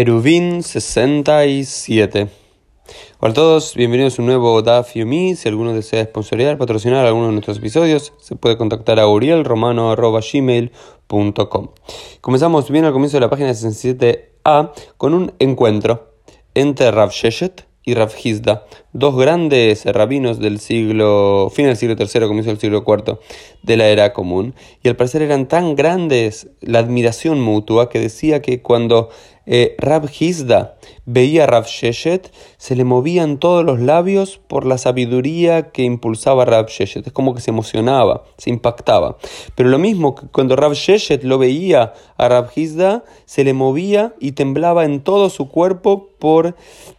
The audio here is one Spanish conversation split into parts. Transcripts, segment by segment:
Eruvin 67. Hola a todos, bienvenidos a un nuevo DAF Yomi. Si alguno desea sponsorear, patrocinar alguno de nuestros episodios, se puede contactar a urielromano.gmail.com. Comenzamos bien al comienzo de la página 67a con un encuentro entre Rav Sheshet y Rav Hizda, dos grandes rabinos del siglo, fin del siglo III, comienzo del siglo IV de la era común. Y al parecer eran tan grandes la admiración mutua que decía que cuando eh, Rab Hizda veía a Rab Sheshet, se le movían todos los labios por la sabiduría que impulsaba Rab Sheshet. Es como que se emocionaba, se impactaba. Pero lo mismo que cuando Rab Sheshet lo veía a Rab Hizda, se le movía y temblaba en todo su cuerpo por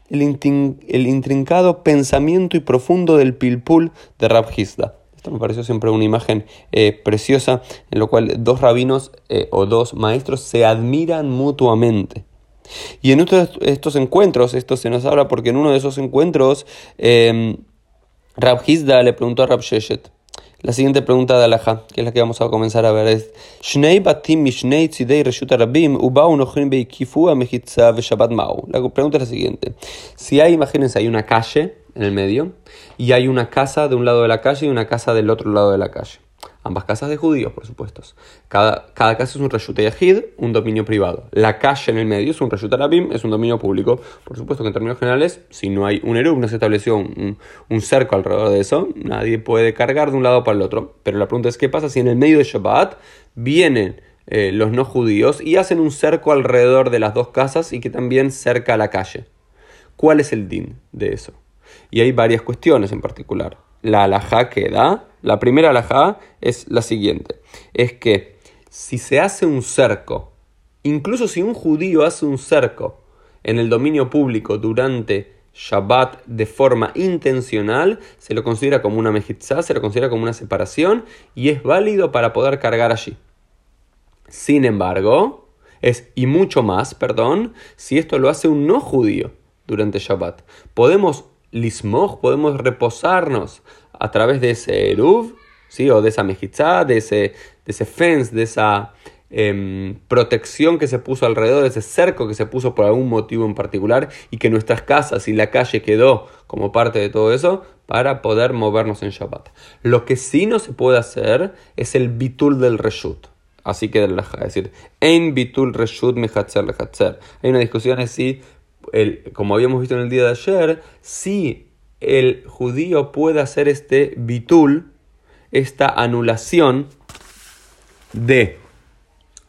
el, intrincado pensamiento y profundo del pilpul de Rab Hizda. Esto me pareció siempre una imagen eh, preciosa en lo cual dos rabinos eh, o dos maestros se admiran mutuamente. Y en estos encuentros, esto se nos habla porque en uno de esos encuentros, eh, Rab Hizda le preguntó a Rab Sheshet. La siguiente pregunta de Alaja, que es la que vamos a comenzar a ver, es: La pregunta es la siguiente: Si hay, imagínense, hay una calle en el medio y hay una casa de un lado de la calle y una casa del otro lado de la calle. Ambas casas de judíos, por supuesto. Cada, cada casa es un reshut yahid, un dominio privado. La calle en el medio es un reshut arabim, es un dominio público. Por supuesto que en términos generales, si no hay un erub, no se estableció un, cerco alrededor de eso, nadie puede cargar de un lado para el otro. Pero la pregunta es, ¿qué pasa si en el medio de Shabbat vienen eh, los no judíos y hacen un cerco alrededor de las dos casas y que también cerca a la calle? ¿Cuál es el din de eso? Y hay varias cuestiones en particular. La alajá que da la primera alajá es la siguiente, es que si se hace un cerco, incluso si un judío hace un cerco en el dominio público durante Shabbat de forma intencional, se lo considera como una mejitzá, se lo considera como una separación y es válido para poder cargar allí. Sin embargo, es y mucho más, perdón, si esto lo hace un no judío durante Shabbat. Podemos lismoj, podemos reposarnos a través de ese eruv, ¿sí? o de esa mejizá, de ese, de ese fence, de esa em, protección que se puso alrededor, de ese cerco que se puso por algún motivo en particular y que nuestras casas y la calle quedó como parte de todo eso para poder movernos en Shabbat. Lo que sí no se puede hacer es el bitul del reshut. Así que, es decir, en bitul reshut mechatzer lechatzer. Hay una discusión así, el, como habíamos visto en el día de ayer, si el judío puede hacer este bitul, esta anulación de,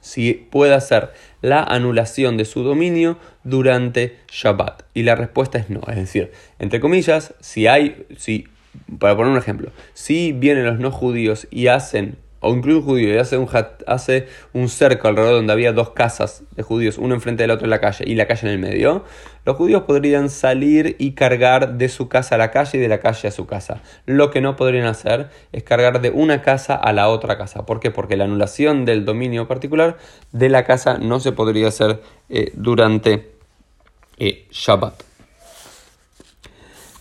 si puede hacer la anulación de su dominio durante Shabbat. Y la respuesta es no. Es decir, entre comillas, si hay, si, para poner un ejemplo, si vienen los no judíos y hacen o incluso un judío y hace un, hace un cerco alrededor donde había dos casas de judíos, uno enfrente del otro en la calle y la calle en el medio, los judíos podrían salir y cargar de su casa a la calle y de la calle a su casa. Lo que no podrían hacer es cargar de una casa a la otra casa. ¿Por qué? Porque la anulación del dominio particular de la casa no se podría hacer eh, durante eh, Shabbat.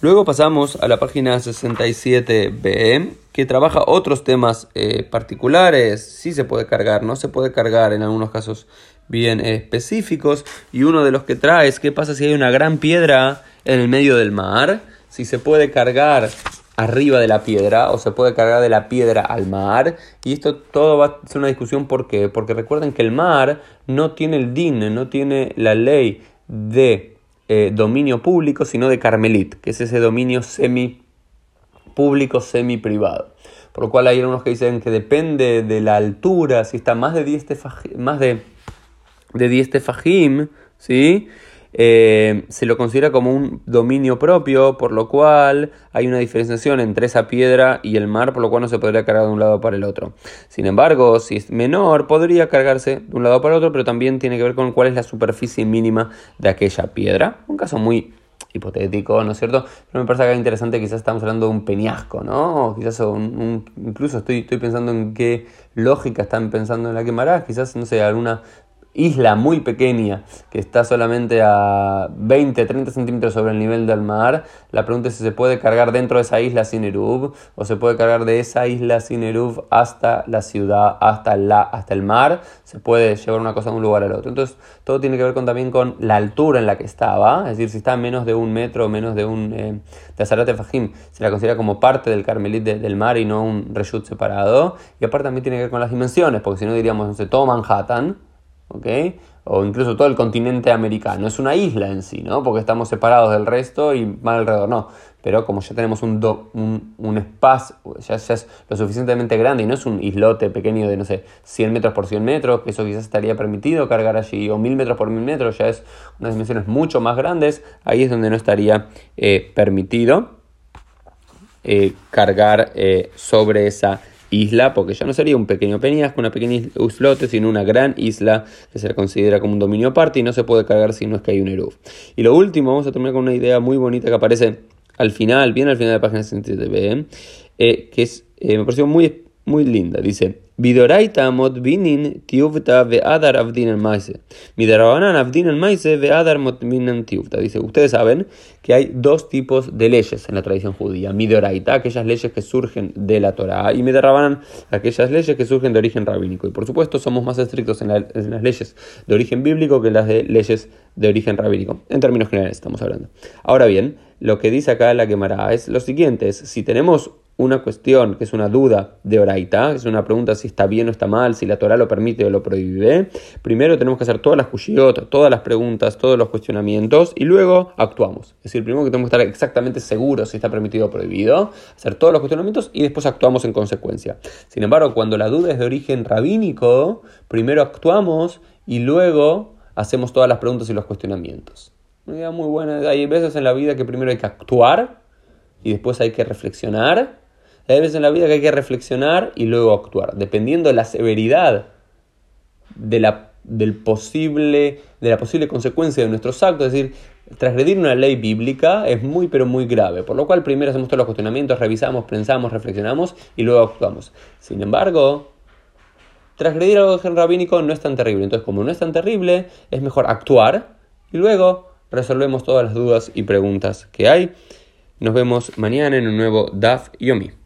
Luego pasamos a la página 67b, que trabaja otros temas eh, particulares. Si se puede cargar, no se puede cargar en algunos casos bien específicos. Y uno de los que trae es qué pasa si hay una gran piedra en el medio del mar. Si se puede cargar arriba de la piedra o se puede cargar de la piedra al mar. Y esto todo va a ser una discusión. ¿Por qué? Porque recuerden que el mar no tiene el din, no tiene la ley de eh, dominio público, sino de Carmelit, que es ese dominio semi público, semi privado. Por lo cual hay algunos que dicen que depende de la altura, si está más de 10 más de, de 10 tefajim, ¿sí? Eh, se lo considera como un dominio propio, por lo cual hay una diferenciación entre esa piedra y el mar, por lo cual no se podría cargar de un lado para el otro. Sin embargo, si es menor, podría cargarse de un lado para el otro, pero también tiene que ver con cuál es la superficie mínima de aquella piedra. Un caso muy hipotético, ¿no es cierto? Pero me parece es interesante, quizás estamos hablando de un peñasco, ¿no? Quizás incluso estoy, estoy pensando en qué lógica están pensando en la quemará, quizás, no sé, alguna isla muy pequeña que está solamente a 20, 30 centímetros sobre el nivel del mar, la pregunta es si se puede cargar dentro de esa isla sin Eruv o se puede cargar de esa isla sin Eruv hasta la ciudad, hasta, la, hasta el mar, se puede llevar una cosa de un lugar al otro. Entonces, todo tiene que ver con, también con la altura en la que estaba, es decir, si está a menos de un metro o menos de un eh, de Fajim, se la considera como parte del Carmelit del mar y no un reshut separado. Y aparte también tiene que ver con las dimensiones, porque si no diríamos, no sé, todo Manhattan, ¿ok? O incluso todo el continente americano. Es una isla en sí, ¿no? Porque estamos separados del resto y más alrededor, no. Pero como ya tenemos un, espacio, ya, es lo suficientemente grande y no es un islote pequeño de, no sé, 100 metros por 100 metros, que eso quizás estaría permitido cargar allí, o 1000 metros por 1000 metros, ya es unas dimensiones mucho más grandes, ahí es donde no estaría eh, permitido eh, cargar eh, sobre esa isla, porque ya no sería un pequeño peñasco, una pequeña islote, sino una gran isla que se considera como un dominio aparte y no se puede cargar si no es que hay un Eruv. Y lo último, vamos a terminar con una idea muy bonita que aparece al final, bien al final de la página 67, eh, que es, eh, me pareció muy, muy linda. Dice, Vidoraita modbinin tiuvta ve'adar avdin el maise. Midarabanan avdin el maise ve'adar modbinin tiuvta. Dice, ustedes saben que hay dos tipos de leyes en la tradición judía. Midoraita, aquellas leyes que surgen de la Torah, y Midarabanan, aquellas leyes que surgen de origen rabínico. Y por supuesto somos más estrictos en, las leyes de origen bíblico que las de leyes de origen rabínico. En términos generales estamos hablando. Ahora bien, lo que dice acá la Gemara es lo siguiente, es si tenemos una cuestión que es una duda de Oraita, es una pregunta si está bien o está mal, si la Torah lo permite o lo prohíbe, primero tenemos que hacer todas las cuchillot, todas las preguntas, todos los cuestionamientos y luego actuamos. Es decir, primero que tenemos que estar exactamente seguros si está permitido o prohibido, hacer todos los cuestionamientos y después actuamos en consecuencia. Sin embargo, cuando la duda es de origen rabínico, primero actuamos y luego hacemos todas las preguntas y los cuestionamientos. Una idea muy buena. Hay veces en la vida que primero hay que actuar y después hay que reflexionar hay veces en la vida que hay que reflexionar y luego actuar, dependiendo de la severidad de la, del posible, de la posible consecuencia de nuestros actos. Es decir, transgredir una ley bíblica es muy pero muy grave, por lo cual primero hacemos todos los cuestionamientos, revisamos, pensamos, reflexionamos y luego actuamos. Sin embargo, transgredir algo rabínico no es tan terrible. Entonces, como no es tan terrible, es mejor actuar y luego resolvemos todas las dudas y preguntas que hay. Nos vemos mañana en un nuevo DAF Yomi.